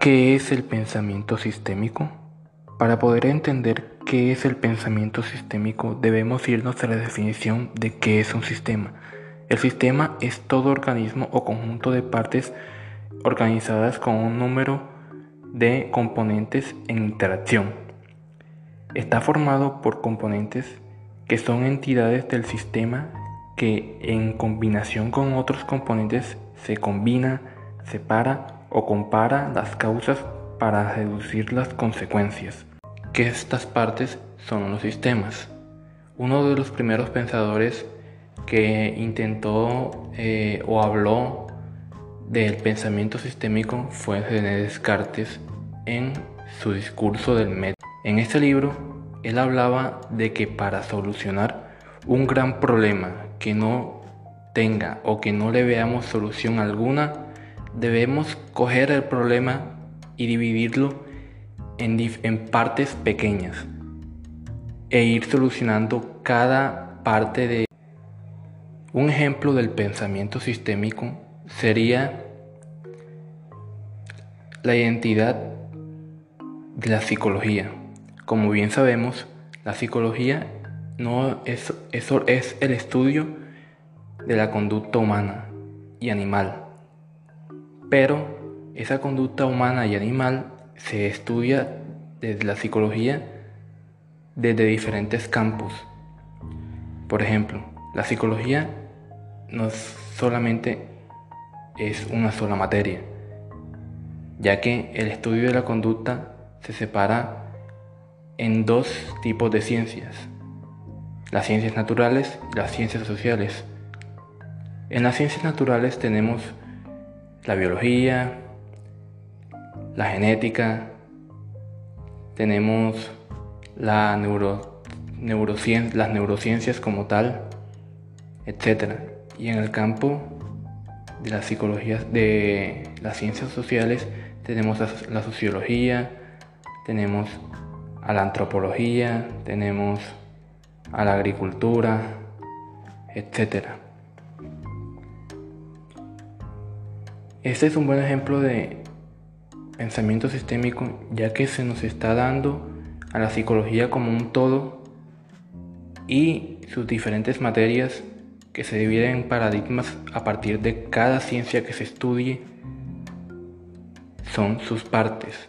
¿Qué es el pensamiento sistémico? Para poder entender qué es el pensamiento sistémico debemos irnos a la definición de qué es un sistema. El sistema es todo organismo o conjunto de partes organizadas con un número de componentes en interacción. Está formado por componentes que son entidades del sistema que en combinación con otros componentes se combina, separa o compara las causas para reducir las consecuencias. Que estas partes son los sistemas. Uno de los primeros pensadores que intentó eh, o habló del pensamiento sistémico fue René Descartes en su discurso del método. En este libro, él hablaba de que para solucionar un gran problema que no tenga o que no le veamos solución alguna, debemos coger el problema y dividirlo en, partes pequeñas e ir solucionando cada parte de... Un ejemplo del pensamiento sistémico sería la identidad de la psicología. Como bien sabemos, la psicología no es, eso es el estudio de la conducta humana y animal pero esa conducta humana y animal se estudia desde la psicología desde diferentes campos. Por ejemplo, la psicología no solamente es una sola materia, ya que el estudio de la conducta se separa en dos tipos de ciencias, las ciencias naturales y las ciencias sociales. En las ciencias naturales tenemos la biología, la genética, tenemos las neurociencias como tal, etc. Y en el campo de la psicología, de las ciencias sociales, tenemos la sociología, tenemos a la antropología, tenemos a la agricultura, etcétera. Este es un buen ejemplo de pensamiento sistémico ya que se nos está dando a la psicología como un todo y sus diferentes materias que se dividen en paradigmas a partir de cada ciencia que se estudie son sus partes.